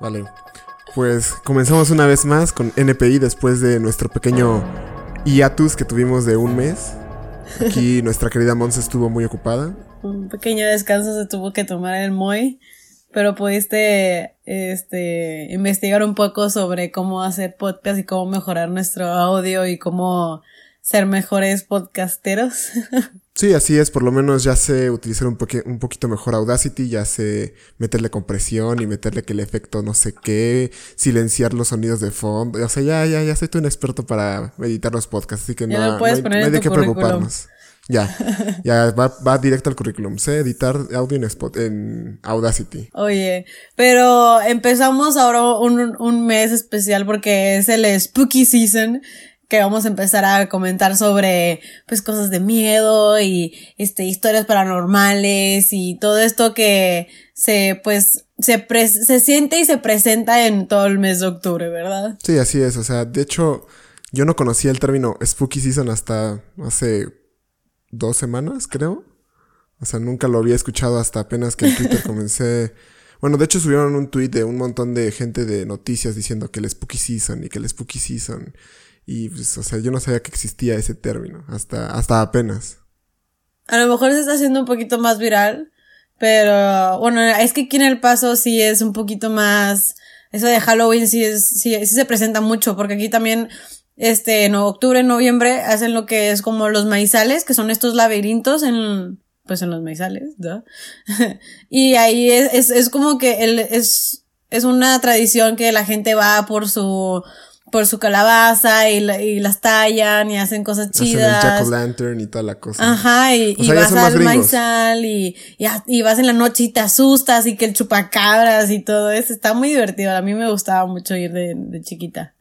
Vale. Pues comenzamos una vez más con NPI después de nuestro pequeño hiatus que tuvimos de un mes. Aquí nuestra querida Mons estuvo muy ocupada. Un pequeño descanso se tuvo que tomar el MOI, pero pudiste este, investigar un poco sobre cómo hacer podcast y cómo mejorar nuestro audio y cómo ser mejores podcasteros. Sí, así es, por lo menos ya sé utilizar un, un poquito mejor Audacity, ya sé meterle compresión y meterle que el efecto no sé qué, silenciar los sonidos de fondo, o sea, ya, ya, ya soy tú un experto para editar los podcasts, así que no, no, hay, de qué preocuparnos. Ya, ya va, va, directo al currículum. Sé editar audio en, Spot, en Audacity. Oye, pero empezamos ahora un, un mes especial porque es el Spooky Season que vamos a empezar a comentar sobre pues cosas de miedo y este historias paranormales y todo esto que se pues se se siente y se presenta en todo el mes de octubre, ¿verdad? Sí, así es, o sea, de hecho yo no conocía el término spooky season hasta hace dos semanas, creo. O sea, nunca lo había escuchado hasta apenas que en Twitter comencé bueno, de hecho subieron un tweet de un montón de gente de noticias diciendo que el Spooky Season y que el Spooky Season y pues, o sea, yo no sabía que existía ese término, hasta, hasta apenas. A lo mejor se está haciendo un poquito más viral, pero bueno, es que aquí en El Paso sí es un poquito más, eso de Halloween sí es, sí, sí se presenta mucho, porque aquí también, este, en octubre, noviembre, hacen lo que es como los maizales, que son estos laberintos en, pues en los maizales, ¿no? y ahí es, es, es como que el, es, es una tradición que la gente va por su, por su calabaza y, y, las tallan y hacen cosas chidas. Hacen el jack o lantern y toda la cosa. Ajá, y, y vas al maizal y, y, vas en la noche y te asustas y que el chupacabras y todo eso. Está muy divertido. A mí me gustaba mucho ir de, de chiquita.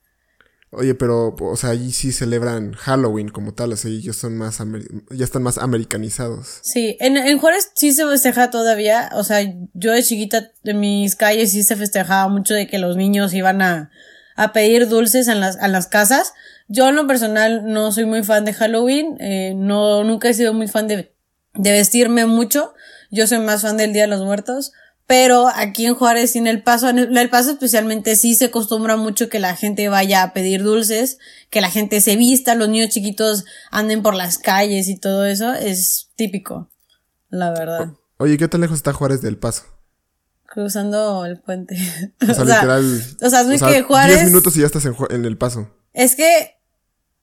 Oye, pero, o sea, allí sí celebran Halloween como tal, o sea, ellos son más, ya están más americanizados. Sí, en, en Juárez sí se festeja todavía, o sea, yo de chiquita en mis calles sí se festejaba mucho de que los niños iban a, a pedir dulces en las, a las casas. Yo en lo personal no soy muy fan de Halloween, eh, no, nunca he sido muy fan de, de vestirme mucho. Yo soy más fan del Día de los Muertos. Pero aquí en Juárez y en El Paso, en El Paso especialmente sí se acostumbra mucho que la gente vaya a pedir dulces, que la gente se vista, los niños chiquitos anden por las calles y todo eso, es típico, la verdad. oye, ¿qué tan lejos está Juárez del Paso? Cruzando el puente. O sea, literal. O sea, es que Juárez. 10 minutos y ya estás en, el paso. Es que.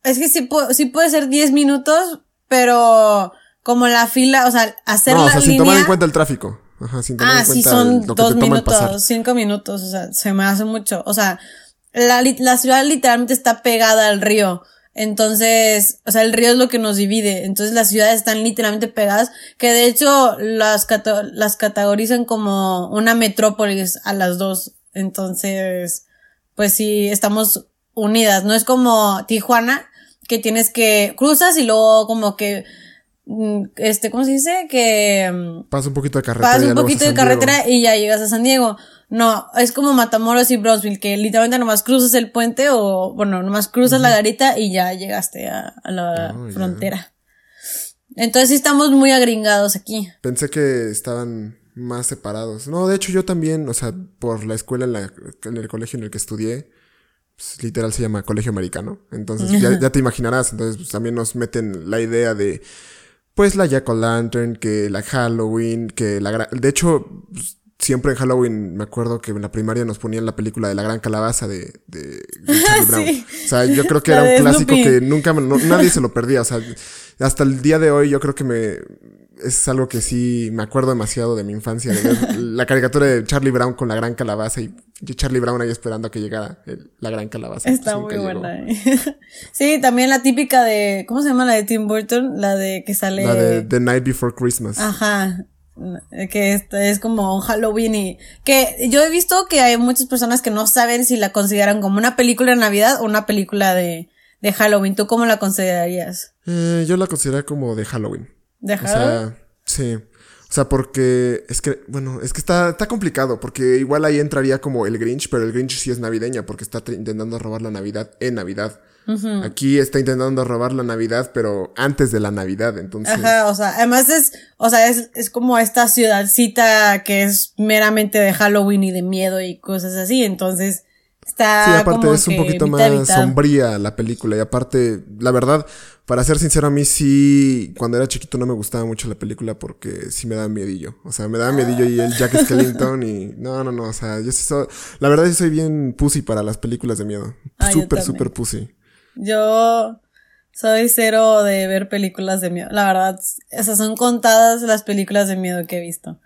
Es que sí, sí puede ser 10 minutos, pero como la fila, o sea, hacer no, o sea, sin tomar en cuenta el tráfico. Ajá, sin tomar ah, en cuenta sí, son dos minutos, cinco minutos, o sea, se me hace mucho. O sea, la, la ciudad literalmente está pegada al río. Entonces, o sea, el río es lo que nos divide. Entonces las ciudades están literalmente pegadas, que de hecho las, las categorizan como una metrópolis a las dos. Entonces, pues sí, estamos unidas. No es como Tijuana, que tienes que cruzas y luego como que mm, este, ¿cómo se dice? Que mm, pasa un poquito de carretera. Pasa un poquito de carretera y ya llegas a San Diego. No, es como Matamoros y Brownsville, que literalmente nomás cruzas el puente o, bueno, nomás cruzas la garita y ya llegaste a, la oh, frontera. Entonces sí estamos muy agringados aquí. Pensé que estaban más separados. No, de hecho yo también, o sea, por la escuela en, la, en el colegio en el que estudié, pues, literal se llama colegio americano. Entonces ya, ya te imaginarás, entonces pues, también nos meten la idea de, pues la Jack o Lantern, que la Halloween, que la... De hecho, pues, siempre en Halloween me acuerdo que en la primaria nos ponían la película de la gran calabaza de, de, Charlie Brown. O sea, yo creo que era un clásico que nunca, nadie se lo perdía. O sea, hasta el día de hoy yo creo que me, es algo que sí me acuerdo demasiado de mi infancia, la caricatura de Charlie Brown con la gran calabaza y Charlie Brown ahí esperando a que llegara la gran calabaza. Está muy buena. Eh. sí, también la típica de, ¿cómo se llama la de Tim Burton? La de que sale... La de The Night Before Christmas. Ajá que este es como un Halloween y que yo he visto que hay muchas personas que no saben si la consideran como una película de Navidad o una película de, de Halloween. ¿Tú cómo la considerarías? Eh, yo la considero como de Halloween. ¿De Halloween? O sea, sí. O O sea, porque es que, bueno, es que está, está complicado, porque igual ahí entraría como el Grinch, pero el Grinch sí es navideña, porque está intentando robar la Navidad en Navidad. Aquí está intentando robar la Navidad, pero antes de la Navidad, entonces. Ajá, o sea, además es, o sea, es, es como esta ciudadcita que es meramente de Halloween y de miedo y cosas así, entonces está. Sí, aparte es un poquito más sombría la película, y aparte, la verdad, para ser sincero, a mí sí, cuando era chiquito no me gustaba mucho la película porque sí me daba miedillo. O sea, me daba miedillo y el Jack Skellington y no, no, no, o sea, yo sí soy, la verdad yo soy bien pussy para las películas de miedo. súper, súper pussy. Yo soy cero de ver películas de miedo. La verdad, esas son contadas las películas de miedo que he visto.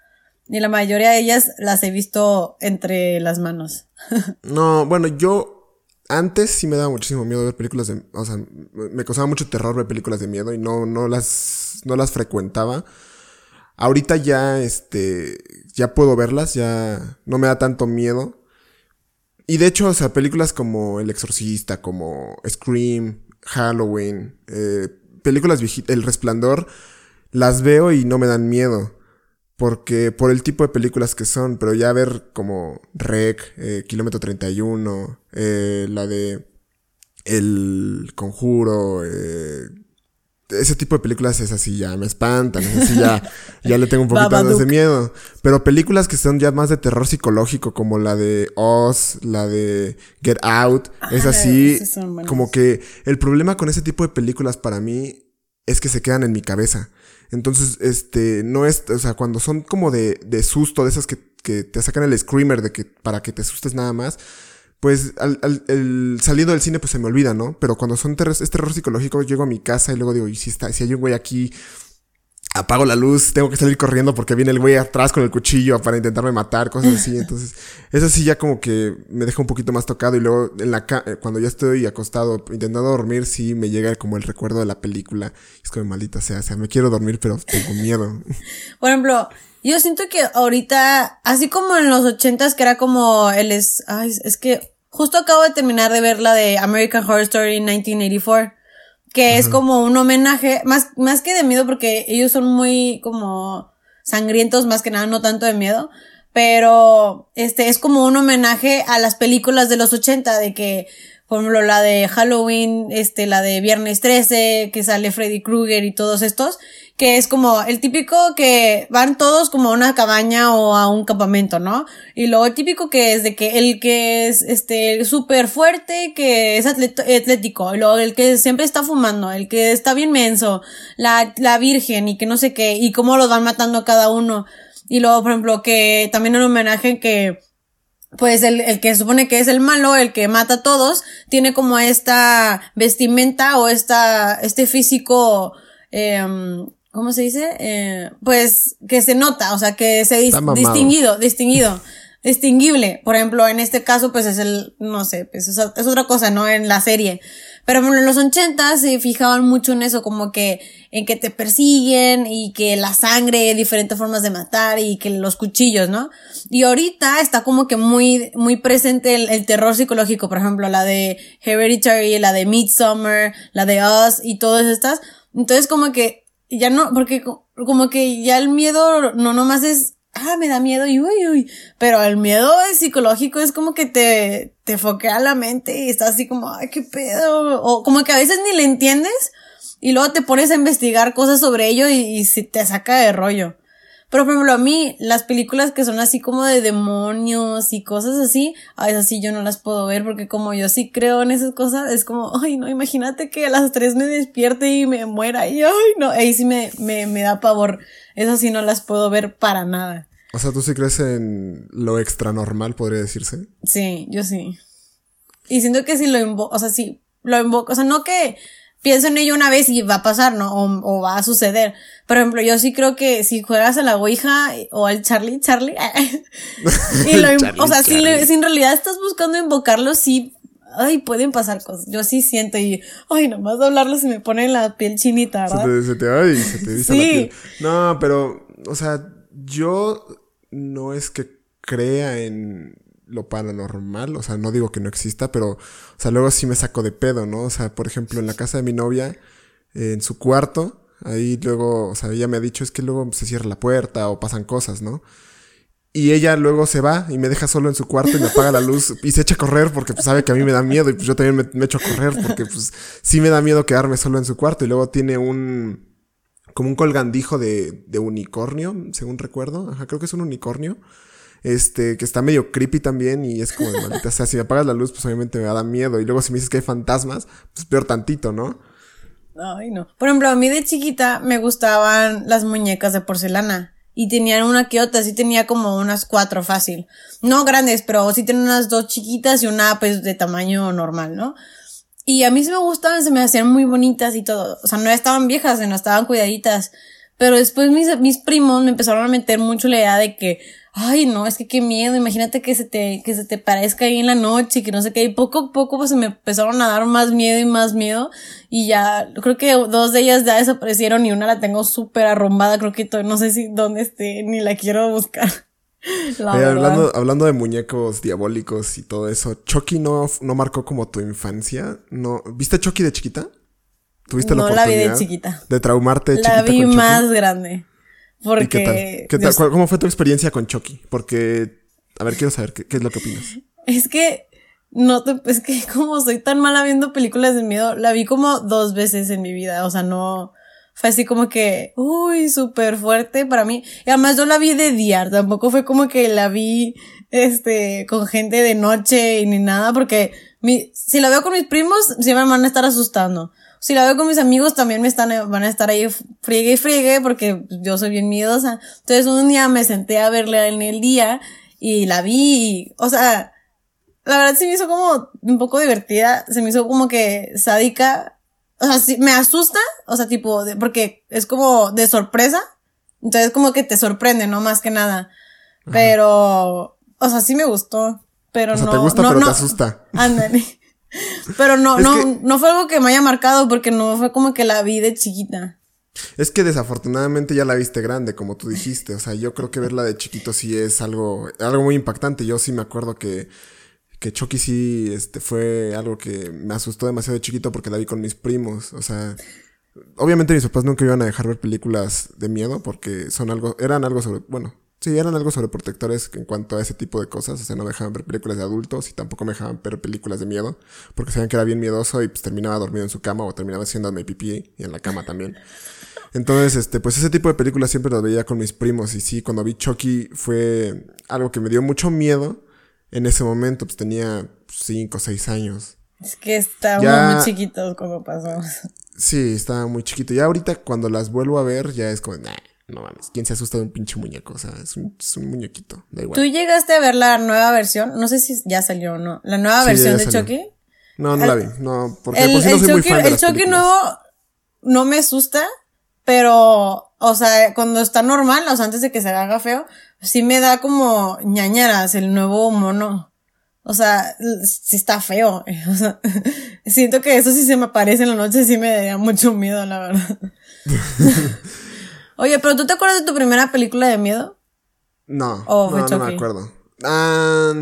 Y la mayoría de ellas las he visto entre las manos. no, bueno, yo antes sí me daba muchísimo miedo ver películas de, o sea, me causaba mucho terror ver películas de miedo y no, no las, no las frecuentaba. Ahorita ya, este, ya puedo verlas, ya no me da tanto miedo. Y de hecho, o sea, películas como El Exorcista, como Scream, Halloween, eh, películas viejitas, El Resplandor, las veo y no me dan miedo. Porque por el tipo de películas que son, pero ya ver como Rec, eh, Kilómetro 31, eh, la de El Conjuro, eh, ese tipo de películas es así, ya me espantan, es así, ya, ya le tengo un poquito más de miedo. Pero películas que son ya más de terror psicológico, como la de Oz, la de Get Out, es así, como que el problema con ese tipo de películas para mí es que se quedan en mi cabeza. Entonces, este, no es, o sea, cuando son como de, de susto, de esas que, que te sacan el screamer de que, para que te asustes nada más, pues al, al el salido del cine pues se me olvida, ¿no? Pero cuando son terror, es terror psicológico, llego a mi casa y luego digo, y si está, si hay un güey aquí, apago la luz, tengo que salir corriendo porque viene el güey atrás con el cuchillo para intentarme matar, cosas así. Entonces, eso sí ya como que me deja un poquito más tocado y luego en la eh, cuando ya estoy acostado intentando dormir, sí me llega como el recuerdo de la película. Es como maldita sea, o sea, me quiero dormir pero tengo miedo. Por ejemplo, yo siento que ahorita, así como en los ochentas que era como el es, ay, es que justo acabo de terminar de ver la de American Horror Story 1984, que es como un homenaje, más, más que de miedo porque ellos son muy como sangrientos más que nada, no tanto de miedo, pero este es como un homenaje a las películas de los 80 de que por ejemplo, la de Halloween, este, la de Viernes 13, que sale Freddy Krueger y todos estos, que es como el típico que van todos como a una cabaña o a un campamento, ¿no? Y el típico que es de que el que es, este, súper fuerte, que es atlético, y luego el que siempre está fumando, el que está bien menso, la, la virgen y que no sé qué, y cómo los van matando a cada uno. Y luego, por ejemplo, que también un homenaje que, pues el, el que supone que es el malo, el que mata a todos, tiene como esta vestimenta o esta, este físico, eh, ¿cómo se dice? Eh, pues que se nota, o sea, que se distinguido, distinguido, distinguible. Por ejemplo, en este caso, pues es el, no sé, pues es, es otra cosa, ¿no? En la serie. Pero bueno, en los 80 se fijaban mucho en eso, como que en que te persiguen y que la sangre, diferentes formas de matar y que los cuchillos, ¿no? Y ahorita está como que muy, muy presente el, terror psicológico, por ejemplo, la de Hereditary, la de Midsommar, la de Us y todas estas. Entonces como que ya no, porque como que ya el miedo no nomás es ah, me da miedo y uy, uy. Pero el miedo psicológico es como que te, te foquea la mente y estás así como, ay, qué pedo. O como que a veces ni le entiendes y luego te pones a investigar cosas sobre ello y, y se te saca de rollo. Pero por ejemplo, a mí, las películas que son así como de demonios y cosas así, a veces sí yo no las puedo ver porque como yo sí creo en esas cosas, es como, ay no, imagínate que a las tres me despierte y me muera y ay no, ahí sí me, me, me da pavor. Esas sí no las puedo ver para nada. O sea, ¿tú sí crees en lo extra normal, podría decirse? Sí, yo sí. Y siento que si lo invoco, o sea, si lo invoco, o sea, no que pienso en ello una vez y va a pasar, ¿no? O, va a suceder. Por ejemplo, yo sí creo que si juegas a la Ouija o al Charlie, Charlie, y lo, o sea, si, en realidad estás buscando invocarlo, sí, ay, pueden pasar cosas. Yo sí siento y, ay, nomás de hablarlo se me pone la piel chinita, ¿verdad? Se te, se te, ay, se te dice la piel. No, pero, o sea, yo no es que crea en lo paranormal, o sea, no digo que no exista, pero, o sea, luego sí me saco de pedo, ¿no? O sea, por ejemplo, en la casa de mi novia, en su cuarto, Ahí luego, o sea, ella me ha dicho es que luego se cierra la puerta o pasan cosas, ¿no? Y ella luego se va y me deja solo en su cuarto y me apaga la luz y se echa a correr porque pues, sabe que a mí me da miedo y pues yo también me, me echo a correr porque pues sí me da miedo quedarme solo en su cuarto y luego tiene un como un colgandijo de, unicornio, según recuerdo. Ajá, creo que es un unicornio. Este, que está medio creepy también y es como maldita. O sea, si me apagas la luz, pues obviamente me va a dar miedo. Y luego si me dices que hay fantasmas, pues peor tantito, ¿no? Ay, no. Por ejemplo, a mí de chiquita me gustaban las muñecas de porcelana. Y tenían una que otra, sí tenía como unas cuatro fácil. No grandes, pero sí tenía unas dos chiquitas y una pues de tamaño normal, ¿no? Y a mí sí me gustaban, se me hacían muy bonitas y todo. O sea, no estaban viejas, no estaban cuidaditas. Pero después mis, mis primos me empezaron a meter mucho la idea de que, ay, no, es que qué miedo, imagínate que se te, que se te parezca ahí en la noche, y que no sé qué, y poco a poco pues se me empezaron a dar más miedo y más miedo, y ya, creo que dos de ellas ya desaparecieron y una la tengo súper arrumbada, creo que no sé si dónde esté, ni la quiero buscar. La Oye, hablando, hablando de muñecos diabólicos y todo eso, ¿Chucky no, no marcó como tu infancia? ¿No? ¿Viste Chucky de chiquita? ¿Tuviste la No la vi de oportunidad chiquita. De traumarte de La chiquita vi con Chucky? más grande. Porque. ¿Y qué tal? ¿Qué tal? Dios- ¿Cuál- ¿Cómo fue tu experiencia con Chucky? Porque, a ver, quiero saber, ¿qué, qué es lo que opinas? Es que. No te, es que como soy tan mala viendo películas de miedo, la vi como dos veces en mi vida. O sea, no. Fue así como que, uy, súper fuerte para mí. Y además yo la vi de día, tampoco fue como que la vi, este, con gente de noche y ni nada, porque mi, si la veo con mis primos, siempre me van a estar asustando. Si la veo con mis amigos, también me están, van a estar ahí friegue y friegue, porque yo soy bien miedosa. Entonces un día me senté a verla en el día, y la vi, y, o sea, la verdad sí me hizo como un poco divertida, se me hizo como que sádica, o sea, sí, me asusta, o sea, tipo, de- porque es como de sorpresa, entonces como que te sorprende, ¿no? Más que nada. Pero, o sea, sí me gustó, pero O sea, no. te gusta, no, pero no, te asusta. Ándale. Pero no, Es no, que- no fue algo que me haya marcado porque no fue como que la vi de chiquita. Es que desafortunadamente ya la viste grande, como tú dijiste. O sea, yo creo que verla de chiquito sí es algo, algo muy impactante. Yo sí me acuerdo que, que Chucky sí este, fue algo que me asustó demasiado de chiquito porque la vi con mis primos. O sea, obviamente mis papás nunca iban a dejar ver películas de miedo porque son algo, eran algo sobre, bueno, sí, eran algo sobreprotectores en cuanto a ese tipo de cosas. O sea, no dejaban ver películas de adultos y tampoco me dejaban ver películas de miedo porque sabían que era bien miedoso y pues terminaba dormido en su cama o terminaba haciéndome pipí y en la cama también. Entonces, este, pues ese tipo de películas siempre las veía con mis primos. Y sí, cuando vi Chucky fue algo que me dio mucho miedo. En ese momento, pues tenía 5 o 6 años. Es que estábamos muy chiquitos cuando pasó. Sí, estaba muy chiquito. Ya ahorita cuando las vuelvo a ver, ya es como, nah, no mames, ¿quién se asusta de un pinche muñeco? O sea, es un, es un muñequito, da igual. ¿Tú llegaste a ver la nueva versión? No sé si ya salió o no. La nueva Sí, versión de. Chucky. No, no la vi. No, porque El, por no soy muy Chucky, fan de el las Chucky películas. nuevo no me asusta, pero, o sea, cuando está normal, o sea, antes de que se haga feo, sí me da como ñañaras el nuevo mono. O sea, sí está feo. O sea, siento que eso sí se me aparece en la noche, sí me daría mucho miedo, la verdad. Oye, pero ¿tú te acuerdas de tu primera película de miedo? No, ¿O fue no, no me acuerdo. Ah,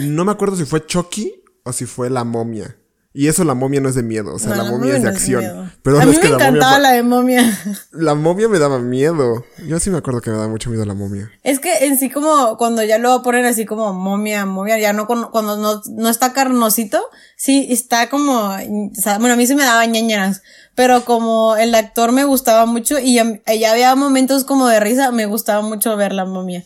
no me acuerdo si fue Chucky o si fue La Momia. Y eso la momia no es de miedo, o sea, No, la, momia es de no acción. miedo. Pero a mí es que me la momia encantaba la de momia. La momia me daba miedo. Yo sí me acuerdo que me daba mucho miedo la momia. Es que en sí como cuando ya lo ponen así como momia, momia, ya no cuando no, no está carnosito, sí está como, o sea, bueno, a mí sí me daba ñañeras, pero como el actor me gustaba mucho y ya, ya había momentos como de risa, me gustaba mucho ver la momia.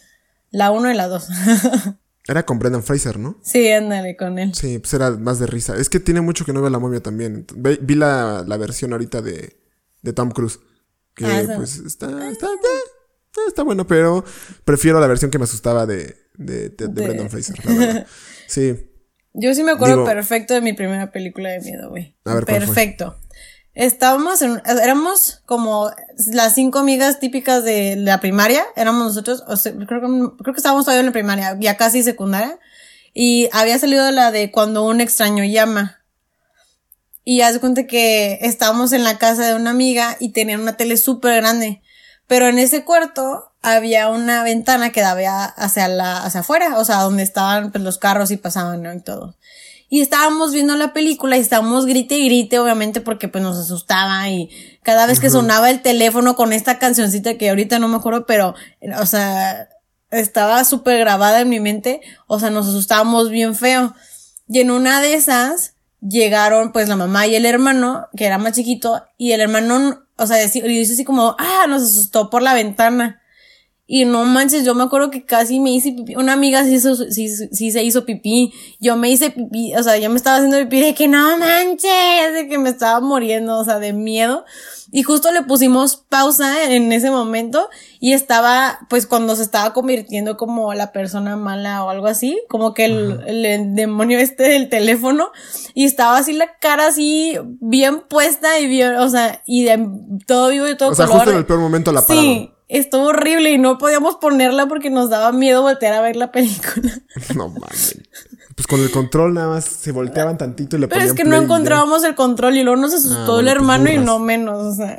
La uno y la dos. Era con Brendan Fraser, ¿no? sí, ándale con él. Sí, pues era más de risa. Es que tiene mucho que no veo la momia también. Ve- Vi la, la versión ahorita de, de Tom Cruise. Que Ah, pues está, está, está, está bueno, pero prefiero la versión que me asustaba de, de, de- de De- Brendan Fraser, la verdad. Sí. Yo sí me acuerdo Digo- perfecto de mi primera película de miedo, güey. A ver, ¿cuál fue? Estábamos en, éramos como las cinco amigas típicas de la primaria, éramos nosotros, o sea, creo que, creo que estábamos todavía en la primaria, ya casi secundaria, y había salido la de cuando un extraño llama. Y haz cuenta que estábamos en la casa de una amiga y tenían una tele súper grande. Pero en ese cuarto había una ventana que daba hacia la, hacia afuera, o sea, donde estaban pues, los carros y pasaban, ¿no? Y todo. Y estábamos viendo la película y estábamos grite y grite, obviamente, porque pues nos asustaba y cada vez que sonaba el teléfono con esta cancioncita que ahorita no me acuerdo, pero, o sea, estaba súper grabada en mi mente, o sea, nos asustábamos bien feo. Y en una de esas llegaron pues la mamá y el hermano, que era más chiquito, y el hermano, o sea, dice así como, ah, nos asustó por la ventana. Y no manches, yo me acuerdo que casi me hice pipí. Una amiga sí, hizo, sí, sí se hizo pipí. Yo me hice pipí, o sea, yo me estaba haciendo pipí de que no manches, de que me estaba muriendo, o sea, de miedo. Y justo le pusimos pausa en ese momento y estaba, pues cuando se estaba convirtiendo como la persona mala o algo así, como que el, el, demonio este del teléfono y estaba así la cara así bien puesta y bien, o sea, y de todo vivo y todo O sea, justo en el peor momento la pararon. Sí estuvo horrible y no podíamos ponerla porque nos daba miedo voltear a ver la película. No mames. Pues con el control nada más se volteaban tantito y le Pero es que no encontrábamos el control y luego nos asustó ah, el pues hermano y no menos, o sea.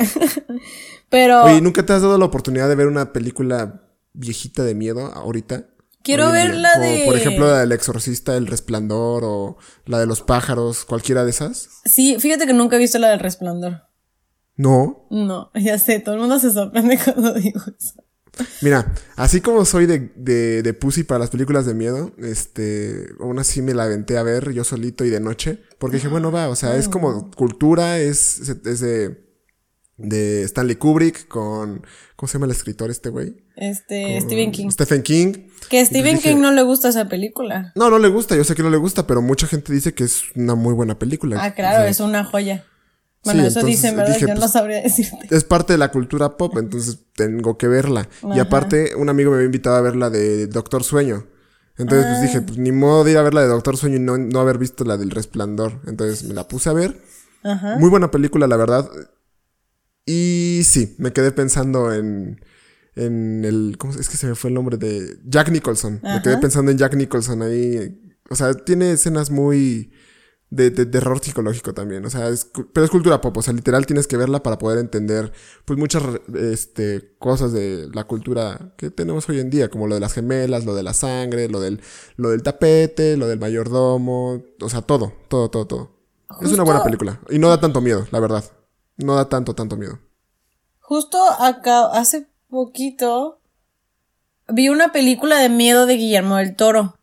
Pero. Oye, ¿nunca te has dado la oportunidad de ver una película viejita de miedo ahorita? Quiero ver la de. Por ejemplo, la del exorcista, El Resplandor o la de los pájaros, cualquiera de esas. Sí, fíjate que nunca he visto la del Resplandor. No. No, ya sé, todo el mundo se sorprende cuando digo eso. Mira, así como soy de, de, de pussy para las películas de miedo, este, aún así me la aventé a ver yo solito y de noche, porque dije, bueno, va, o sea, es como cultura, es, es de, de Stanley Kubrick con, ¿cómo se llama el escritor este güey? Este, Stephen King. Stephen King. Que Stephen King no le gusta esa película. No, no le gusta, yo sé que no le gusta, pero mucha gente dice que es una muy buena película. Ah, claro, es una joya. Bueno, eso dicen, ¿verdad? Yo no pues, sabría decirte. Es parte de la cultura pop, entonces tengo que verla. Y aparte, un amigo me había invitado a ver la de Doctor Sueño. Entonces, pues dije, ah. pues ni modo de ir a ver la de Doctor Sueño y no, no haber visto la del Resplandor. Entonces me la puse a ver. Ajá. Muy buena película, la verdad. Y sí, me quedé pensando en, en el. ¿Cómo es que se me fue el nombre de. Jack Nicholson. Me quedé pensando en Jack Nicholson ahí. O sea, tiene escenas muy de, de, terror psicológico también, o sea, es, pero es cultura pop, o sea, literal tienes que verla para poder entender, pues, muchas, este, cosas de la cultura que tenemos hoy en día, como lo de las gemelas, lo de la sangre, lo del, lo del tapete, lo del mayordomo, o sea, todo, todo, todo, todo. Es una buena película, y no da tanto miedo, la verdad, no da tanto, tanto miedo. Justo acá, hace poquito, vi una película de miedo de Guillermo del Toro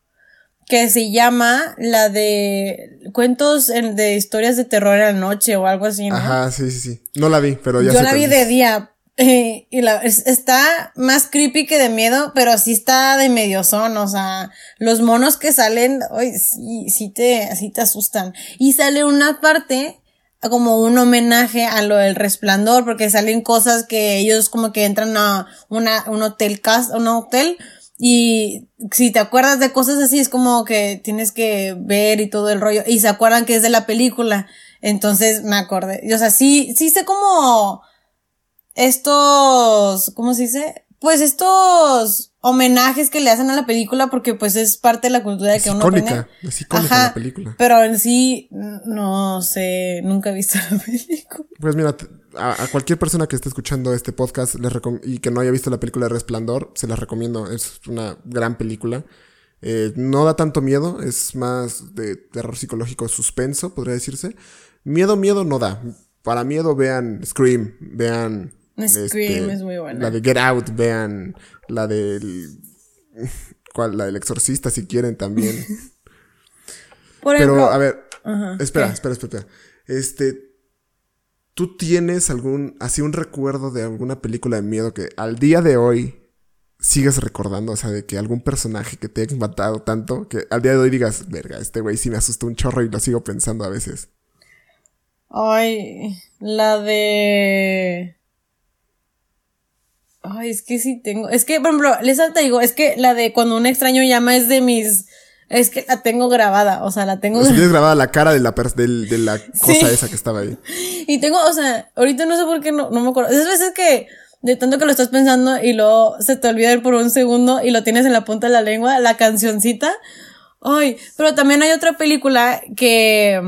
que se llama la de cuentos de historias de terror en la noche o algo así, ¿no? Ajá, sí, sí, sí. No la vi, pero ya Yo la vi de día. Eh, y la, está más creepy que de miedo, pero sí está de medio son, o sea, los monos que salen, hoy sí, sí te, sí te asustan. Y sale una parte como un homenaje a lo del resplandor, porque salen cosas que ellos como que entran a una, un hotel, un hotel, y si te acuerdas de cosas así, es como que tienes que ver y todo el rollo. Y se acuerdan que es de la película. Entonces me acordé. O sea, sí, sí sé como estos, ¿cómo se dice? Pues estos homenajes que le hacen a la película porque pues es parte de la cultura de que uno icónica, es icónica la película. Pero en sí, no sé, nunca he visto la película. Pues mira, a, cualquier persona que esté escuchando este podcast y que no haya visto la película Resplandor, se la recomiendo. Es una gran película. Eh, no da tanto miedo, es más de terror psicológico, suspenso, podría decirse. Miedo, miedo no da. Para miedo vean Scream, vean... Scream este, es muy buena. La de Get Out, vean la del... ¿Cuál? La del exorcista si quieren también. Pero, a ver, espera, espera, espera. Este, ¿Tú tienes algún, así un recuerdo de alguna película de miedo que al día de hoy sigues recordando? O sea, de que algún personaje que te haya matado tanto que al día de hoy digas, verga, este güey sí me asustó un chorro y lo sigo pensando a veces. Ay, la de... Ay, es que sí tengo. Es que, por ejemplo, les te digo, es que la de cuando un extraño llama es de mis es que la tengo grabada, o sea, la tengo. O sea, tienes grabada la cara de la, de, la cosa esa que estaba ahí. Y tengo, o sea, ahorita no sé por qué no, no me acuerdo. Esas veces que de tanto que lo estás pensando y luego se te olvida por un segundo y lo tienes en la punta de la lengua, la cancioncita. Ay, pero también hay otra película que,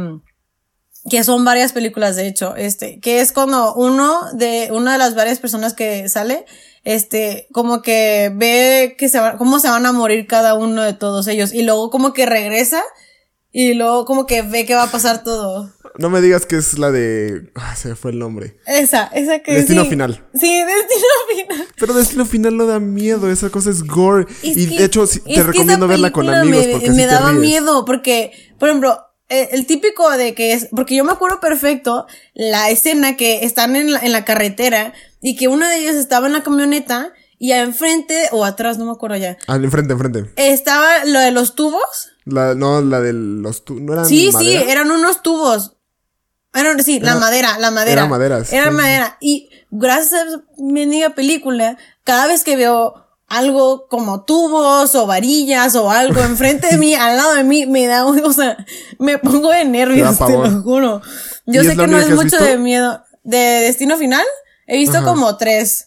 que son varias películas de hecho, este, que es cuando uno de, una de las varias personas que sale, este, como que ve que se va, cómo se van a morir cada uno de todos ellos y luego como que regresa y luego como que ve que va a pasar todo. No me digas que es la de. Ah, se me fue el nombre. Esa, esa que Destino sí. Final. Sí, Destino Final. Pero Destino Final no da miedo, esa cosa es gore. Es y que- de hecho, sí, te recomiendo verla con amigos me, porque me te daba ríes. miedo porque, por ejemplo, eh, el típico de que es, porque yo me acuerdo perfecto la escena que están en la, en la carretera y que uno de ellos estaba en la camioneta y enfrente o atrás, no me acuerdo ya, Ah, enfrente, enfrente. estaba lo de los tubos. La, no, la de los. tu- ¿No eran Sí, madera? sí, eran unos tubos. Eran, sí, la Era- madera, la madera. era madera, Era sí. madera. Y gracias a esa mendiga película, cada vez que veo algo como tubos o varillas o algo enfrente de mí, al lado de mí, me da, un- o sea, me pongo de nervios, te lo juro. Yo ¿Y sé que no es que mucho visto? de miedo. ¿De Destino Final? He visto Ajá. como tres.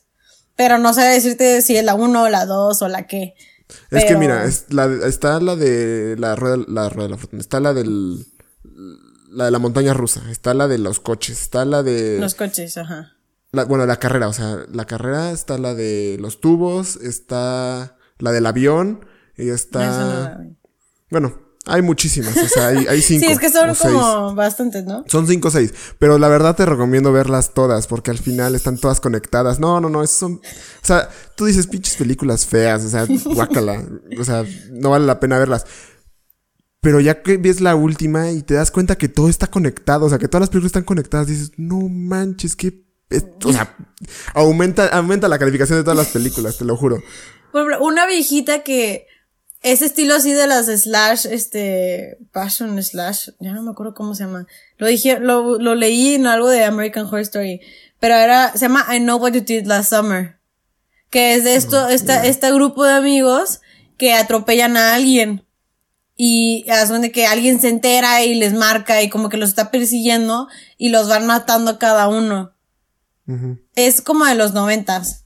Pero no sé decirte si es la uno o la dos o la qué. Es que mira, es la, está la de la rueda, la rueda de la fortuna, está la del la de la montaña rusa, está la de los coches, está la de Los coches, ajá. La- bueno, la carrera, o sea, la carrera está la de los tubos, está la del avión y está no bueno, hay muchísimas, o sea, hay, hay cinco. Sí, es que son o seis. como bastantes, ¿no? Son cinco o seis, pero la verdad te recomiendo verlas todas porque al final están todas conectadas. No, no, no, eso son, o sea, tú dices pinches películas feas, o sea, guácala, o sea, no vale la pena verlas. Pero ya que ves la última y te das cuenta que todo está conectado, o sea, que todas las películas están conectadas, dices, no manches, que, es- o sea, aumenta, aumenta la calificación de todas las películas, te lo juro. Una viejita que ese estilo así de las slash, este, passion slash, ya no me acuerdo cómo se llama. Lo dije, lo, lo leí en algo de American Horror Story, pero era, se llama I Know What You Did Last Summer. Que es de esto, esta, este grupo de amigos que atropellan a alguien. Y hacen de que alguien se entera y les marca y como que los está persiguiendo y los van matando a cada uno. Es como de los noventas.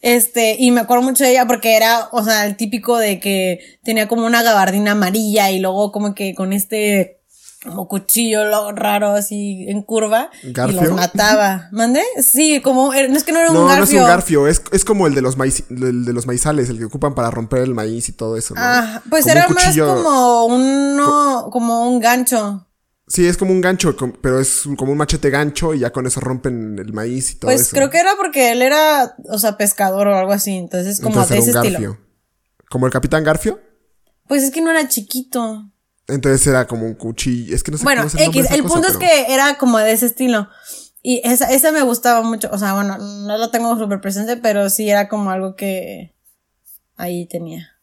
Este, y me acuerdo mucho de ella porque era, o sea, el típico de que tenía como una gabardina amarilla y luego como que con este como cuchillo lo- raro así en curva y ¿Garfio? los mataba. ¿Mande? Sí, como, era- no es que no era un No, garfio. no es un garfio, es, es como el de los maíz, el de los maizales, el que ocupan para romper el maíz y todo eso, ¿no? Ah, pues Como era más como uno, como un gancho. Sí, es como un gancho, pero es como un machete gancho y ya con eso rompen el maíz y todo Pues eso. creo que era porque él era, o sea, pescador o algo así, entonces como Entonces de era ese un estilo. garfio. Como el Capitán Garfio. Pues es que no era chiquito. Entonces era como un cuchillo. Es que no sé Bueno, cómo es el X, el cosa, punto es que era como de ese estilo. Y esa, esa me gustaba mucho. O sea, bueno, no lo tengo súper presente, pero sí era como algo que ahí tenía.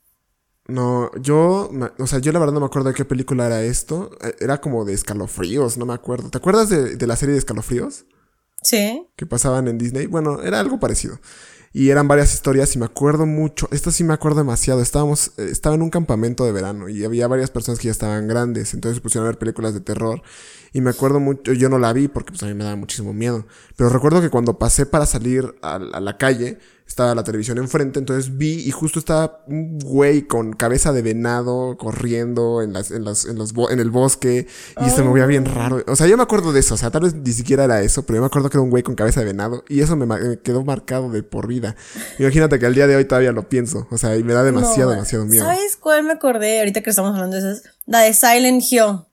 No, yo, o sea, yo la verdad no me acuerdo de qué película era esto. Eh, Era como de escalofríos, no me acuerdo. ¿Te acuerdas de, de la serie de escalofríos? Sí. que pasaban en Disney. Bueno, era algo parecido. Y eran varias historias y me acuerdo mucho. Esto sí me acuerdo demasiado. Estábamos, eh, estaba en un campamento de verano y había varias personas que ya estaban grandes. Entonces se pusieron a ver películas de terror. Y me acuerdo mucho, yo no la vi porque pues a mí me daba muchísimo miedo. Pero recuerdo que cuando pasé para salir a, a la calle, estaba la televisión enfrente, entonces vi y justo estaba un güey con cabeza de venado corriendo en las, en las, en los, en el bosque y se movía bien raro. O sea, yo me acuerdo de eso, o sea, tal vez ni siquiera era eso, pero yo me acuerdo que era un güey con cabeza de venado y eso me, me quedó marcado de por vida. Imagínate que al día de hoy todavía lo pienso, o sea, y me da demasiado, No, demasiado miedo. ¿Sabes cuál me acordé ahorita que estamos hablando de esas? La de Silent Hill.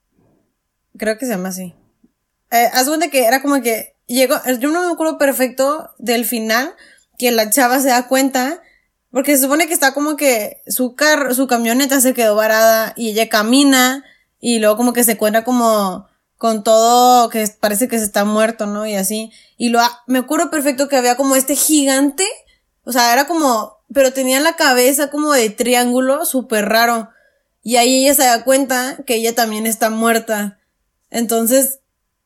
Creo que se llama así. Eh, haz cuenta que era como que llegó, yo no me acuerdo perfecto del final, que la chava se da cuenta, porque se supone que está como que su carro, su camioneta se quedó varada y ella camina y luego como que se encuentra como con todo que parece que se está muerto, ¿no? Y así. Y lo, ha- me acuerdo perfecto que había como este gigante, o sea, era como, pero tenía la cabeza como de triángulo, súper raro. Y ahí ella se da cuenta que ella también está muerta. Entonces,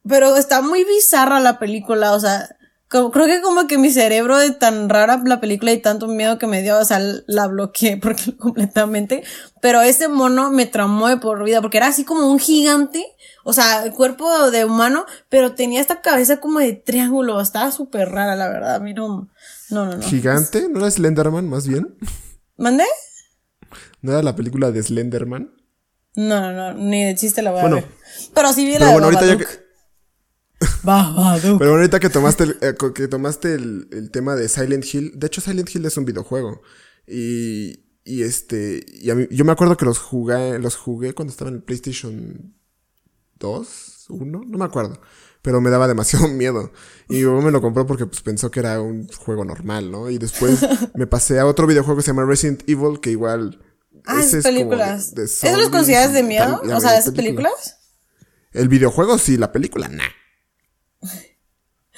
pero está muy bizarra la película, o sea, como- creo que como que mi cerebro de tan rara la película y tanto miedo que me dio, o sea, la bloqueé porque completamente, pero ese mono me tramó de por vida porque era así como un gigante, o sea, el cuerpo de humano, pero tenía esta cabeza como de triángulo, estaba súper rara, la verdad, a mí no, no, no, no. ¿Gigante? ¿No era Slenderman más bien? ¿Mandé? ¿No era la película de Slenderman? No, no, no, ni de chiste la voy Bueno. a ver. Pero sí vi la Pero de bueno, ahorita ya que... Babadook. Pero ahorita que tomaste el, eh, que tomaste el, el tema de Silent Hill, de hecho Silent Hill es un videojuego. Y, y este, y a mí, yo me acuerdo que los jugué, los jugué cuando estaba en el PlayStation 2, 1, no me acuerdo. Pero me daba demasiado miedo. Y mi mamá me lo compró porque pues, pensó que era un juego normal, ¿no? Y después me pasé a otro videojuego que se llama Resident Evil, que igual... Ah, esas películas. De, ¿Eso los consideras de miedo? o sea, ¿esas películas? El videojuego sí, la película nah.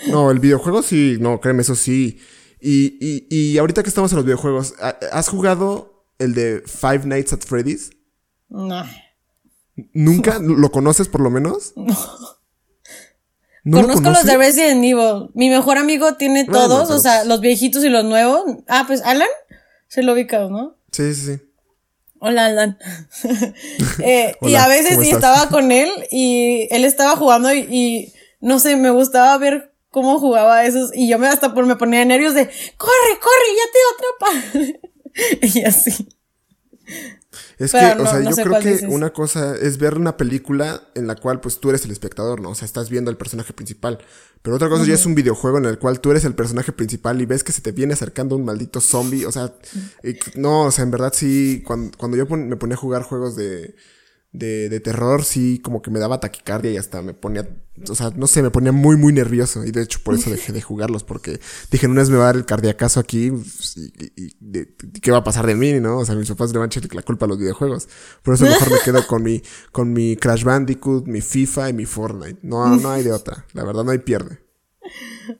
No, el videojuego sí, no, créeme, eso sí. Y, y, y ahorita que estamos en los videojuegos, ¿has jugado el de Five Nights at Freddy's? No. ¿Nunca? ¿Lo conoces por lo menos? No. Conozco los de Resident Evil. Mi mejor amigo tiene todos, o sea, los viejitos y los nuevos. Ah, pues Alan, se lo ubicado, ¿no? Sí, sí, sí. Hola, Alan. eh, y a veces sí estaba con él y él estaba jugando y, y, no sé, me gustaba ver cómo jugaba esos y yo me hasta por me ponía nervios de corre, corre, ya te atrapa. y así. Es que, o sea, yo creo que una cosa es ver una película en la cual pues tú eres el espectador, ¿no? O sea, estás viendo al personaje principal. Pero otra cosa ya es un videojuego en el cual tú eres el personaje principal y ves que se te viene acercando un maldito zombie. O sea, no, o sea, en verdad sí, cuando, cuando yo me ponía a jugar juegos de, de, de terror, sí, como que me daba taquicardia y hasta me ponía, o sea, no sé, me ponía muy, muy nervioso. Y de hecho, por eso dejé de jugarlos, porque dije, una vez me va a dar el cardiacazo aquí, pues, y, ¿qué va a pasar de mí, no? O sea, mis papás le van a echar la culpa a los videojuegos. Por eso mejor me quedo con mi, con mi Crash Bandicoot, mi FIFA y mi Fortnite. No, no hay de otra. La verdad, no hay pierde.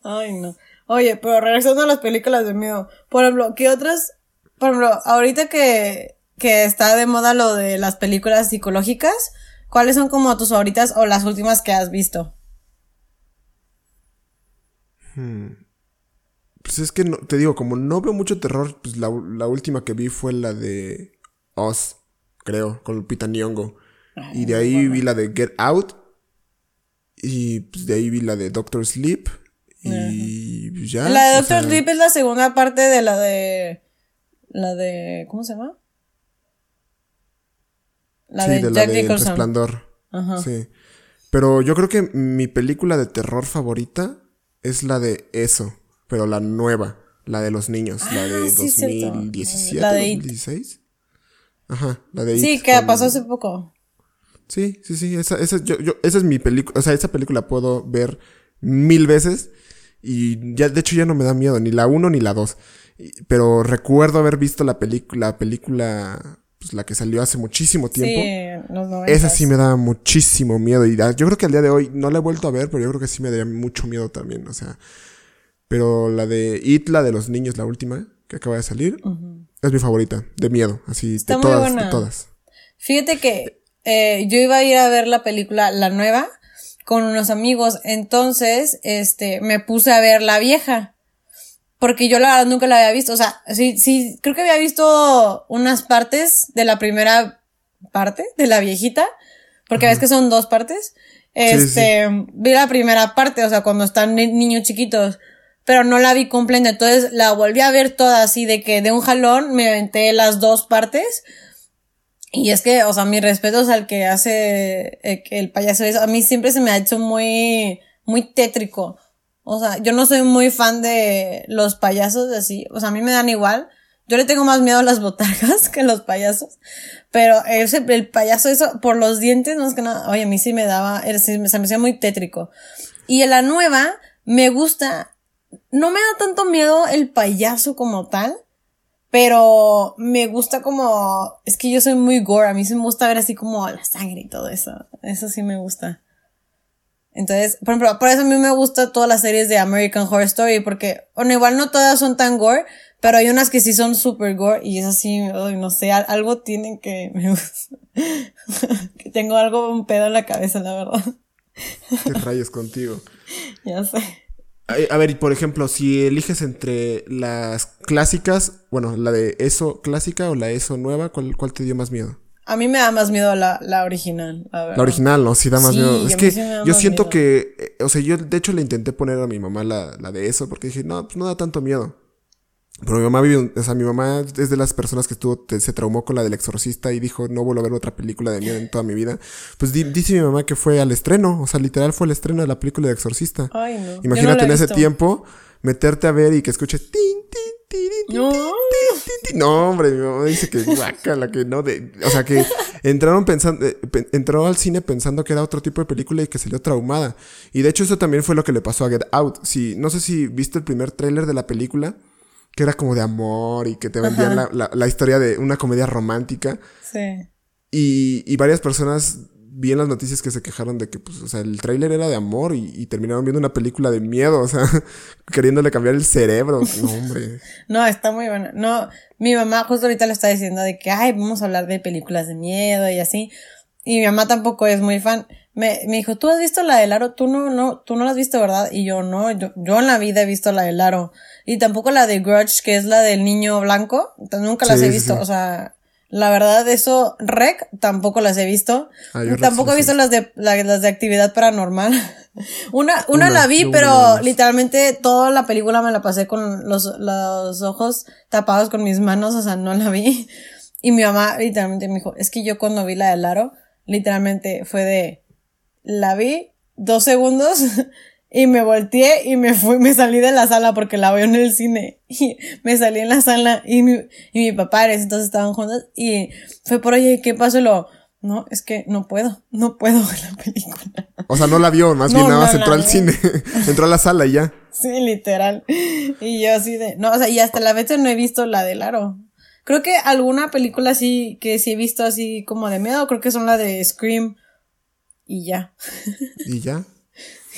Ay, no. Oye, pero regresando a las películas de miedo, por ejemplo, ¿qué otras? Por ejemplo, ahorita que que está de moda lo de las películas psicológicas. ¿Cuáles son como tus favoritas o las últimas que has visto? Hmm. Pues es que no, te digo, como no veo mucho terror, pues la, última que vi fue la de Oz, creo, con Lupita Nyong'o. y de ahí vi la de Get Out. Y pues de ahí vi la de Doctor Sleep. Y ya. La de Doctor Sleep es la segunda parte de la de. La de. ¿Cómo se llama? La de, Jack Resplandor. Ajá. Sí. Pero yo creo que mi película de terror favorita es la de eso, pero la nueva, la de los niños, la ah, de 2017, la de 2016. Ajá, la de Sí, que pasó hace poco. Sí, sí, sí, esa, esa, yo, yo, esa es mi película, o sea, esa película puedo ver mil veces y ya, de hecho ya no me da miedo, ni la uno ni la dos. Pero recuerdo haber visto la la película pues, la que salió hace muchísimo tiempo. Sí, Esa sí me da muchísimo miedo. Y yo creo que al día de hoy no la he vuelto a ver, pero yo creo que sí me daría mucho miedo también. O sea, pero la de It, la de los niños, la última que acaba de salir, es mi favorita, de miedo, así, de todas, de todas. Fíjate que eh, yo iba a ir a ver la película, la nueva, con unos amigos, entonces, este, me puse a ver la vieja. Porque yo la verdad nunca la había visto. O sea, sí, sí, creo que había visto unas partes de la primera parte, de la viejita. Porque ves que son dos partes. Este, vi la primera parte, o sea, cuando están niños chiquitos. Pero no la vi completa. Entonces la volví a ver toda así de que de un jalón me aventé las dos partes. Y es que, o sea, mis respetos al que hace el, eh, el payaso eso. A mí siempre se me ha hecho muy, muy tétrico. O sea, yo no soy muy fan de los payasos así. O sea, a mí me dan igual. Yo le tengo más miedo a las botargas que a los payasos. Pero ese, el payaso eso, por los dientes, es que nada. Oye, a mí sí me daba, se me hacía muy tétrico. Y en la nueva, me gusta, no me da tanto miedo el payaso como tal. Pero me gusta como, es que yo soy muy gore, a mí sí me gusta ver así como la sangre y todo eso. Eso sí me gusta. Entonces, por ejemplo, por eso a mí me gustan todas las series de American Horror Story, porque, bueno, igual no todas son tan gore, pero hay unas que sí son super gore y es así, no sé, algo tienen que me gusta. que tengo algo, un pedo en la cabeza, la verdad. ¿Qué rayos contigo? ya sé. A ver, por ejemplo, si eliges entre las clásicas, bueno, la de ESO clásica o la ESO nueva, ¿cuál, cuál te dio más miedo? A mí me da más miedo la, la original. la original, ¿no? Sí da más miedo. Es que yo siento que, eh, o sea, yo de hecho le intenté poner a mi mamá la, la de eso porque dije, no, pues no da tanto miedo. Pero mi mamá vive, o sea, mi mamá es de las personas que estuvo, se traumó con la del exorcista y dijo, no vuelvo a ver otra película de miedo en toda mi vida. Pues dice mi mamá que fue al estreno, o sea, literal fue el estreno de la película de exorcista. Ay, no. Imagínate en ese tiempo meterte a ver y que escuche tin, tin, No. No, hombre, mi mamá dice que la que no, de, o sea que entraron pensando, eh, entró al cine pensando que era otro tipo de película y que salió traumada. Y de hecho eso también fue lo que le pasó a Get Out. Si, no sé si viste el primer tráiler de la película, que era como de amor y que te vendían la, la, historia de una comedia romántica. Sí. Y, y varias personas vi en las noticias que se quejaron de que, pues, o sea, el tráiler era de amor y, terminaron viendo una película de miedo, o sea, queriéndole cambiar el cerebro. No, hombre. no, está muy bueno. No, mi mamá justo ahorita le está diciendo de que, ay, vamos a hablar de películas de miedo y así. Y mi mamá tampoco es muy fan. Me, me dijo, ¿tú has visto la del aro? Tú no, no, tú no la has visto, ¿verdad? Y yo, no, yo, yo en la vida he visto la del aro. Y tampoco la de Grudge, que es la del niño blanco. Nunca las he visto, o sea, la verdad, eso, rec, tampoco las he visto. Ah, tampoco he visto las de, las de actividad paranormal. una, una, la vi, pero literalmente toda la película me la pasé con los, los ojos tapados con mis manos, o sea, no la vi. Y mi mamá literalmente me dijo, es que yo cuando vi la del aro, literalmente fue de, la vi dos segundos y me volteé y me fui, me salí de la sala porque la veo en el cine. Y me salí en la sala y mi, y mi papá, entonces estaban juntos. Y fue por, oye, ¿qué pasó? lo, no, es que no puedo, no puedo ver la película. O sea, no la vio, más bien nada más entró al cine, entró a la sala y ya. Sí, literal. Y yo así de, no, o sea, y hasta la vez no he visto la del aro. Creo que alguna película así que sí he visto así como de miedo, creo que son la de Scream y ya. ¿Y ya?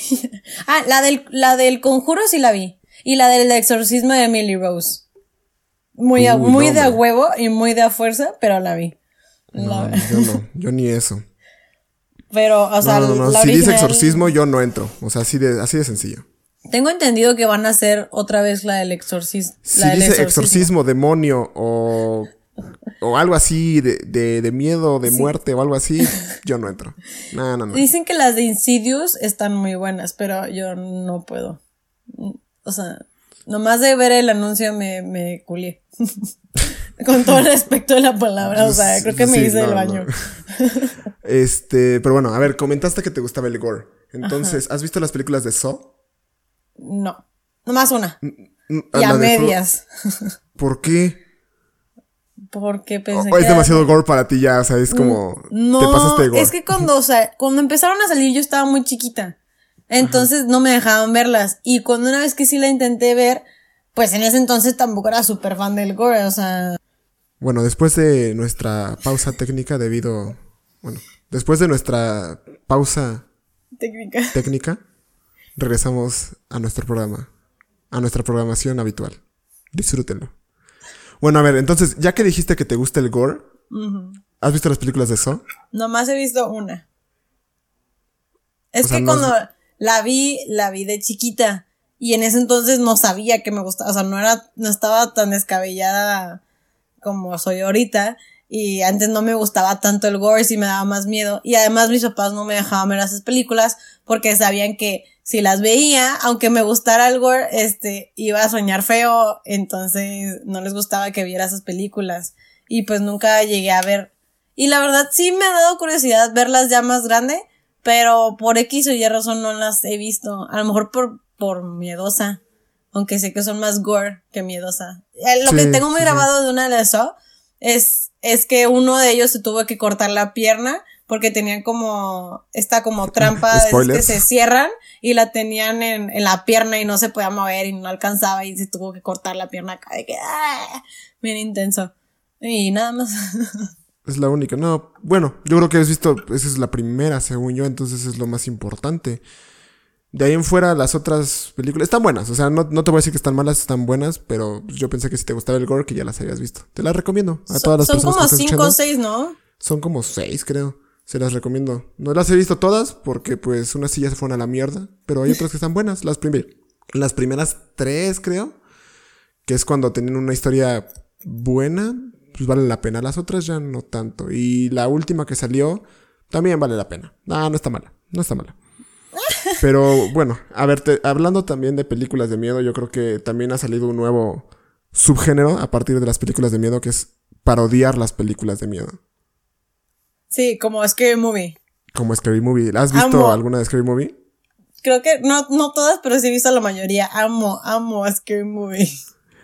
ah, la del, la del conjuro sí la vi. Y la del exorcismo de Emily Rose. Muy, muy de a huevo y muy de a fuerza, pero la vi. No, yo no, yo ni eso. Pero, o sea, si dice exorcismo, yo no entro. O sea, así de, así de sencillo. Tengo entendido que van a hacer otra vez la del exorcismo. Si dice exorcismo, demonio o o algo así de, de, de miedo, de muerte o algo así, yo no entro. No, no, no. Dicen que las de Insidious están muy buenas, pero yo no puedo. O sea, nomás de ver el anuncio me, me culié. Con todo el respecto de la palabra, o sea, creo que me hice el baño. este, pero bueno, a ver, comentaste que te gustaba el gore. Entonces, ¿has visto las películas de Saw? No, nomás una. y a medias. ¿Por qué? Porque pensé o, es demasiado gore para ti ya, o sea, es como no, te pasaste de gore. Es que cuando, o sea, cuando empezaron a salir yo estaba muy chiquita. Entonces no me dejaban verlas y cuando una vez que sí la intenté ver, pues en ese entonces tampoco era súper fan del gore, o sea, bueno, después de nuestra pausa técnica debido bueno, después de nuestra pausa técnica técnica regresamos a nuestro programa, a nuestra programación habitual. Disfrútenlo. Bueno, a ver, entonces, ya que dijiste que te gusta el gore, ¿has visto las películas de eso? Nomás he visto una. Es que cuando la vi, la vi de chiquita. Y en ese entonces no sabía que me gustaba. O sea, no era, no estaba tan descabellada como soy ahorita. Y antes no me gustaba tanto el gore, sí me daba más miedo. Y además mis papás no me dejaban ver esas películas porque sabían que si las veía, aunque me gustara el gore, este, iba a soñar feo, entonces no les gustaba que viera esas películas. Y pues nunca llegué a ver. Y la verdad sí me ha dado curiosidad verlas ya más grande, pero por X o Y razón no las he visto. A lo mejor por, por miedosa. Aunque sé que son más gore que miedosa. Eh, lo que tengo muy grabado de una de esas es, es que uno de ellos se tuvo que cortar la pierna porque tenían como, esta como trampa que se cierran y la tenían en, en, la pierna y no se podía mover y no alcanzaba y se tuvo que cortar la pierna acá de que, ¡ah! bien intenso. Y nada más. Es la única. No, bueno, yo creo que has visto, esa es la primera, según yo, entonces es lo más importante. De ahí en fuera, las otras películas están buenas. O sea, no, no te voy a decir que están malas, están buenas, pero yo pensé que si te gustaba el gore, que ya las habías visto. Te las recomiendo a todas las personas. Son como cinco o seis, ¿no? Son como seis, creo. Se las recomiendo. No las he visto todas porque pues unas sí ya se fueron a la mierda, pero hay otras que están buenas. Las, las primeras tres, creo, que es cuando tienen una historia buena, pues vale la pena. Las otras ya no tanto. Y la última que salió también vale la pena. Ah, no está mala, no está mala. Pero bueno, a ver, hablando también de películas de miedo, yo creo que también ha salido un nuevo subgénero a partir de las películas de miedo que es parodiar las películas de miedo. Sí, como Scary Movie. Como Scary Movie. ¿Has visto alguna de Scary Movie? Creo que no, no todas, pero sí he visto la mayoría. Amo, amo a Scary Movie.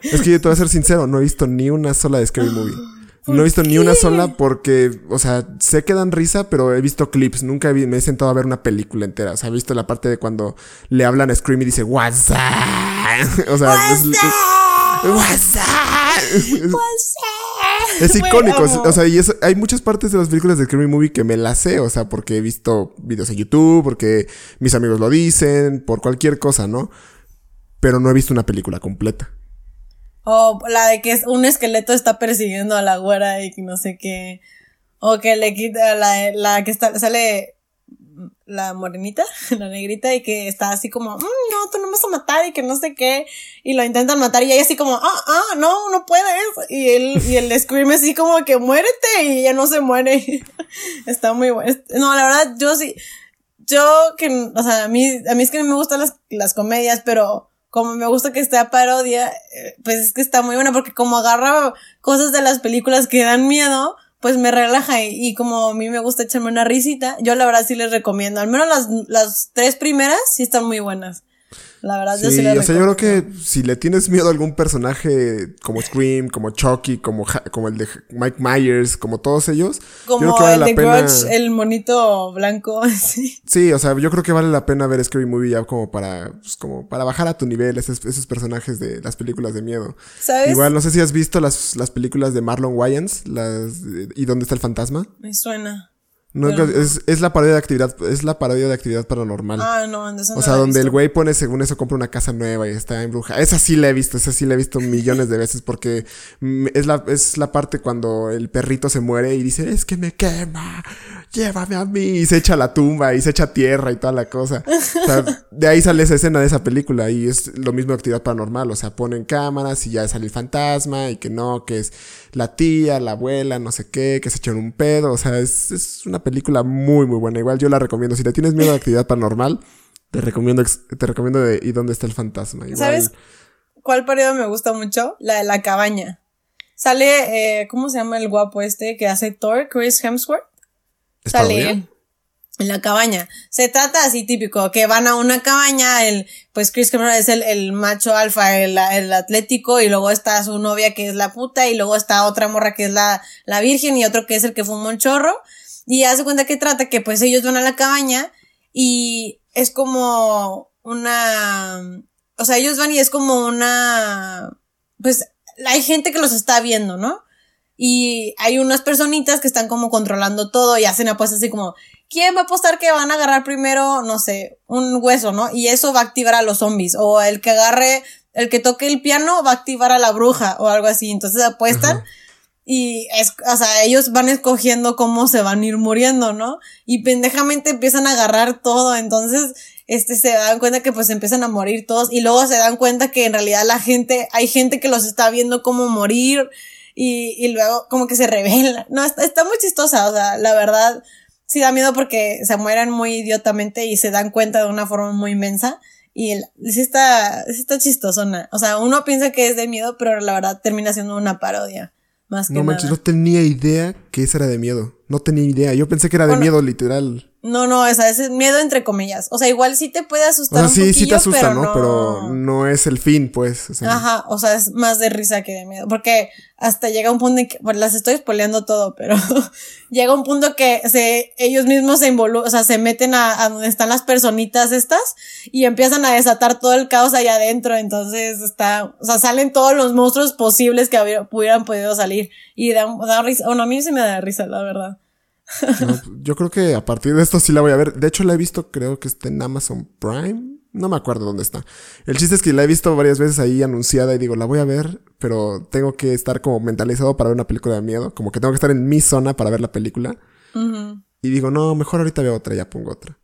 Es que yo te voy a ser sincero, no he visto ni una sola de Scary Movie. No he visto ni una sola porque, o sea, sé que dan risa, pero he visto clips. Nunca he me he sentado a ver una película entera. O sea, he visto la parte de cuando le hablan a Scream y dice, What's up? O sea, es, What's up? Es icónico, o sea, y es- hay muchas partes de las películas de Screamy Movie que me las sé, o sea, porque he visto videos en YouTube, porque mis amigos lo dicen, por cualquier cosa, ¿no? Pero no he visto una película completa. O la de que un esqueleto está persiguiendo a la güera y que no sé qué. O que le quita la, la que está, sale la morenita, la negrita, y que está así como, "Mm, no, tú no me vas a matar y que no sé qué. Y lo intentan matar y ella así como, ah, ah, no, no puedes. Y él, y el Scream así como que muérete y ella no se muere. está muy bueno. No, la verdad, yo sí, yo que, o sea, a mí, a mí es que me gustan las, las comedias, pero como me gusta que sea parodia, eh, pues es que está muy buena porque como agarra cosas de las películas que dan miedo, pues me relaja y, y como a mí me gusta echarme una risita, yo la verdad sí les recomiendo. Al menos las, las tres primeras sí están muy buenas. La verdad, yo sí Sí, les o sea, yo creo que si le tienes miedo a algún personaje como Scream, como Chucky, como, Ja- como el de Mike Myers, como todos ellos, yo creo Como que vale el la de pena. Grudge, el monito blanco, sí. Sí, o sea, yo creo que vale la pena ver Scary Movie ya como para, pues, como para bajar a tu nivel esos, esos personajes de las películas de miedo. ¿Sabes? Igual, no sé si has visto las, las películas de Marlon Wayans, las, ¿y dónde está el fantasma? Me suena. No, Pero es, es la parodia de actividad, es la parodia de actividad paranormal. Ah, no, entonces o sea, donde el güey pone, según eso, compra una casa nueva y está embrujada. Esa sí la he visto, esa sí la he visto millones de veces porque es la, es la parte cuando el perrito se muere y dice, es que me quema, llévame a mí. Y se echa la tumba y se echa tierra y toda la cosa. O sea, de ahí sale esa escena de esa película y es lo mismo de actividad paranormal. O sea, ponen cámaras y ya sale el fantasma y que no, que es la tía, la abuela, no sé qué, que se echan un pedo. O sea, es, es una película muy, muy buena. Igual yo la recomiendo. Si le tienes miedo a actividad paranormal, te recomiendo, te recomiendo de ¿Y dónde está el fantasma? Igual, ¿Sabes cuál periodo me gusta mucho? La de la cabaña. Sale, eh, ¿cómo se llama el guapo este que hace Thor? Chris Hemsworth. ¿Es Sale en la cabaña. Se trata así típico, que van a una cabaña, el, pues Chris Hemsworth es el, el macho alfa, el, el atlético, y luego está su novia que es la puta, y luego está otra morra que es la, la virgen, y otro que es el que fuma un chorro. Y hace cuenta que trata que pues ellos van a la cabaña y es como una, o sea, ellos van y es como una, pues hay gente que los está viendo, ¿no? Y hay unas personitas que están como controlando todo y hacen apuestas así como, ¿quién va a apostar que van a agarrar primero, no sé, un hueso, ¿no? Y eso va a activar a los zombies. O el que agarre, el que toque el piano va a activar a la bruja o algo así. Entonces apuestan. Y es, o sea, ellos van escogiendo cómo se van a ir muriendo, ¿no? Y pendejamente empiezan a agarrar todo, entonces, este, se dan cuenta que pues empiezan a morir todos y luego se dan cuenta que en realidad la gente, hay gente que los está viendo cómo morir y, y luego como que se revela. No, está, está muy chistosa, o sea, la verdad, sí da miedo porque se mueren muy idiotamente y se dan cuenta de una forma muy inmensa. Y el- sí está, sí está chistosona. O sea, uno piensa que es de miedo, pero la verdad termina siendo una parodia. Más que No manches, nada. no tenía idea que esa era de miedo. No tenía idea. Yo pensé que era de Bueno, miedo, literal. No, no, esa es miedo entre comillas. O sea, igual sí te puede O asustar sea, un sí, sí te asusta, pero ¿no? no... Pero no es el fin, pues. o sea, Ajá, o sea, es más de risa que de miedo. Porque hasta llega un punto en que, bueno, las estoy spoileando todo, pero llega un punto que se, ellos mismos se involucran, o sea, se meten a, a donde están las personitas estas y empiezan a desatar todo el caos allá adentro. Entonces está, o sea, salen todos los monstruos posibles que hubiera- hubieran podido salir. Y da, da risa, bueno, a mí sí me da risa, la verdad. No, yo creo que a partir de esto sí la voy a ver. De hecho, la he visto, creo que está en Amazon Prime. No me acuerdo dónde está. El chiste es que la he visto varias veces ahí anunciada y digo, la voy a ver, pero tengo que estar como mentalizado para ver una película de miedo. Como que tengo que estar en mi zona para ver la película. Y digo, no, mejor ahorita veo otra, ya pongo otra.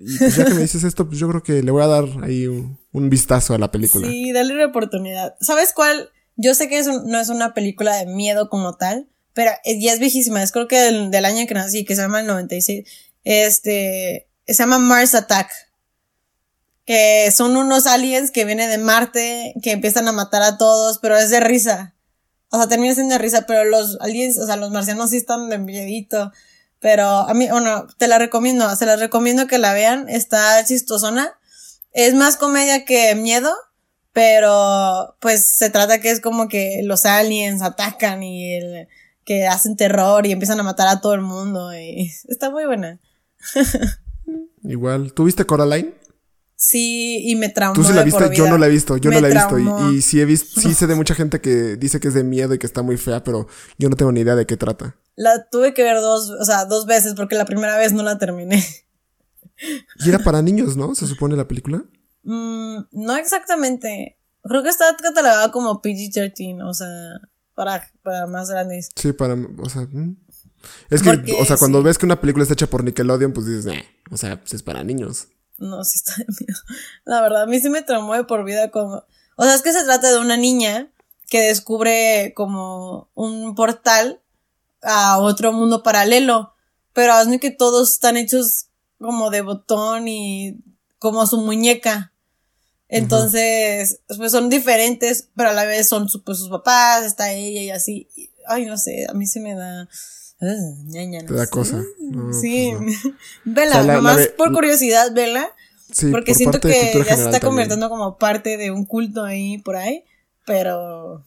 Y pues ya que me dices esto, pues yo creo que le voy a dar ahí un, un vistazo a la película. Sí, dale una oportunidad. ¿Sabes cuál? Yo sé que es un- no es una película de miedo como tal, pero es- ya es viejísima. Es creo que del, del año que nací, que se llama el 96. Este, se llama Mars Attack. Que son unos aliens que vienen de Marte, que empiezan a matar a todos, pero es de risa. O sea, termina siendo de risa, pero los aliens, o sea, los marcianos sí están de miedito. Pero a mí, bueno, te la recomiendo, se la recomiendo que la vean, está chistosona. Es más comedia que miedo, Pero, pues se trata que es como que los aliens atacan y el, que hacen terror y empiezan a matar a todo el mundo. Y está muy buena. Igual. ¿Tú viste Coraline? Sí, y me traumó. Tú sí la viste, yo no la he visto, yo no la he visto. Y, sí he visto, sí sé de mucha gente que dice que es de miedo y que está muy fea, pero yo no tengo ni idea de qué trata. La tuve que ver dos, o sea, dos veces porque la primera vez no la terminé. Y era para niños, ¿no? Se supone la película. Mm, no exactamente. Creo que está catalogada como PG-13, o sea, para, para más grandes. Sí, para, o sea, es que, o sea, cuando ves que una película está hecha por Nickelodeon, pues dices, eh, o sea, pues es para niños. No, sí está de miedo. La verdad, a mí sí me traumó de por vida como... O sea, es que se trata de una niña que descubre como un portal a otro mundo paralelo. Pero hazme que todos están hechos como de botón y como su muñeca. Entonces, pues son diferentes, pero a la vez son pues, sus papás, está ella y así. Ay, no sé, a mí se me da... Ñaña, Te da cosa. sí. Pues vela, nomás por curiosidad, vela. Sí, porque siento que ya se está convirtiendo como parte de un culto ahí por ahí. Pero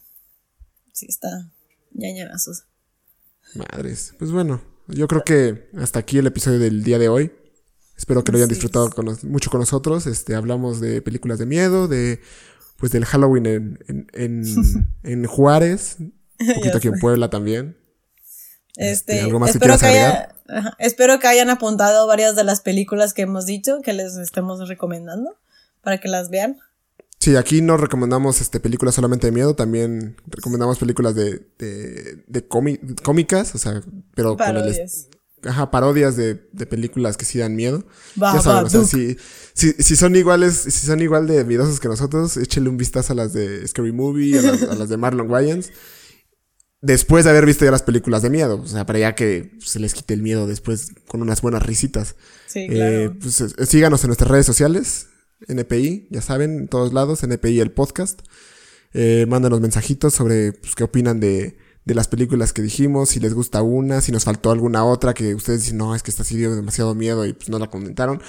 sí está ñañanazos. Madres. Pues bueno, yo creo que hasta aquí el episodio del día de hoy. Espero que lo hayan disfrutado mucho con nosotros. Este, hablamos de películas de miedo, de pues del Halloween en, en, en, en Juárez, un poquito aquí en Puebla también. Este, este, ¿algo más espero que, espero que hayan apuntado varias de las películas que hemos dicho, que les estemos recomendando, para que las vean. Sí, aquí no recomendamos este, películas solamente de miedo, también recomendamos películas de, de, de cómicas, o sea, pero parodias. con el, ajá, parodias de, de, películas que sí dan miedo. ya saben, o sea, si, si, si, son iguales, si son igual de miedosos que nosotros, échale un vistazo a las de Scary Movie, a las, a las de Marlon Wayans después de haber visto ya las películas de miedo. O sea, para ya que se les quite el miedo después con unas buenas risitas. Sí, claro. Eh, pues, eh, síganos en nuestras redes sociales, NPI, ya saben, en todos lados, NPI el podcast. Eh, mándanos mensajitos sobre pues, qué opinan de, de las películas que dijimos, si les gusta una, si nos faltó alguna otra que ustedes dicen, no, es que esta sí dio demasiado miedo y pues no la comentaron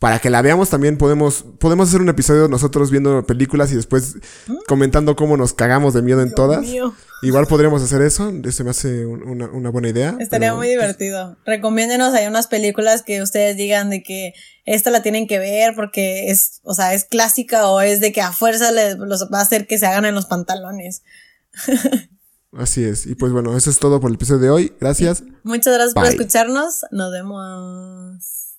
para que la veamos también podemos, podemos hacer un episodio nosotros viendo películas y después ¿Mm? comentando cómo nos cagamos de miedo en todas. Igual podríamos hacer eso, eso me hace una, una buena idea. Estaría muy pues, divertido. Recomiéndenos ahí unas películas que ustedes digan de que esta la tienen que ver porque es, o sea, es clásica o es de que a fuerza les los va a hacer que se hagan en los pantalones. Así es. Y pues bueno, eso es todo por el episodio de hoy. Gracias. Muchas gracias por escucharnos. Nos vemos.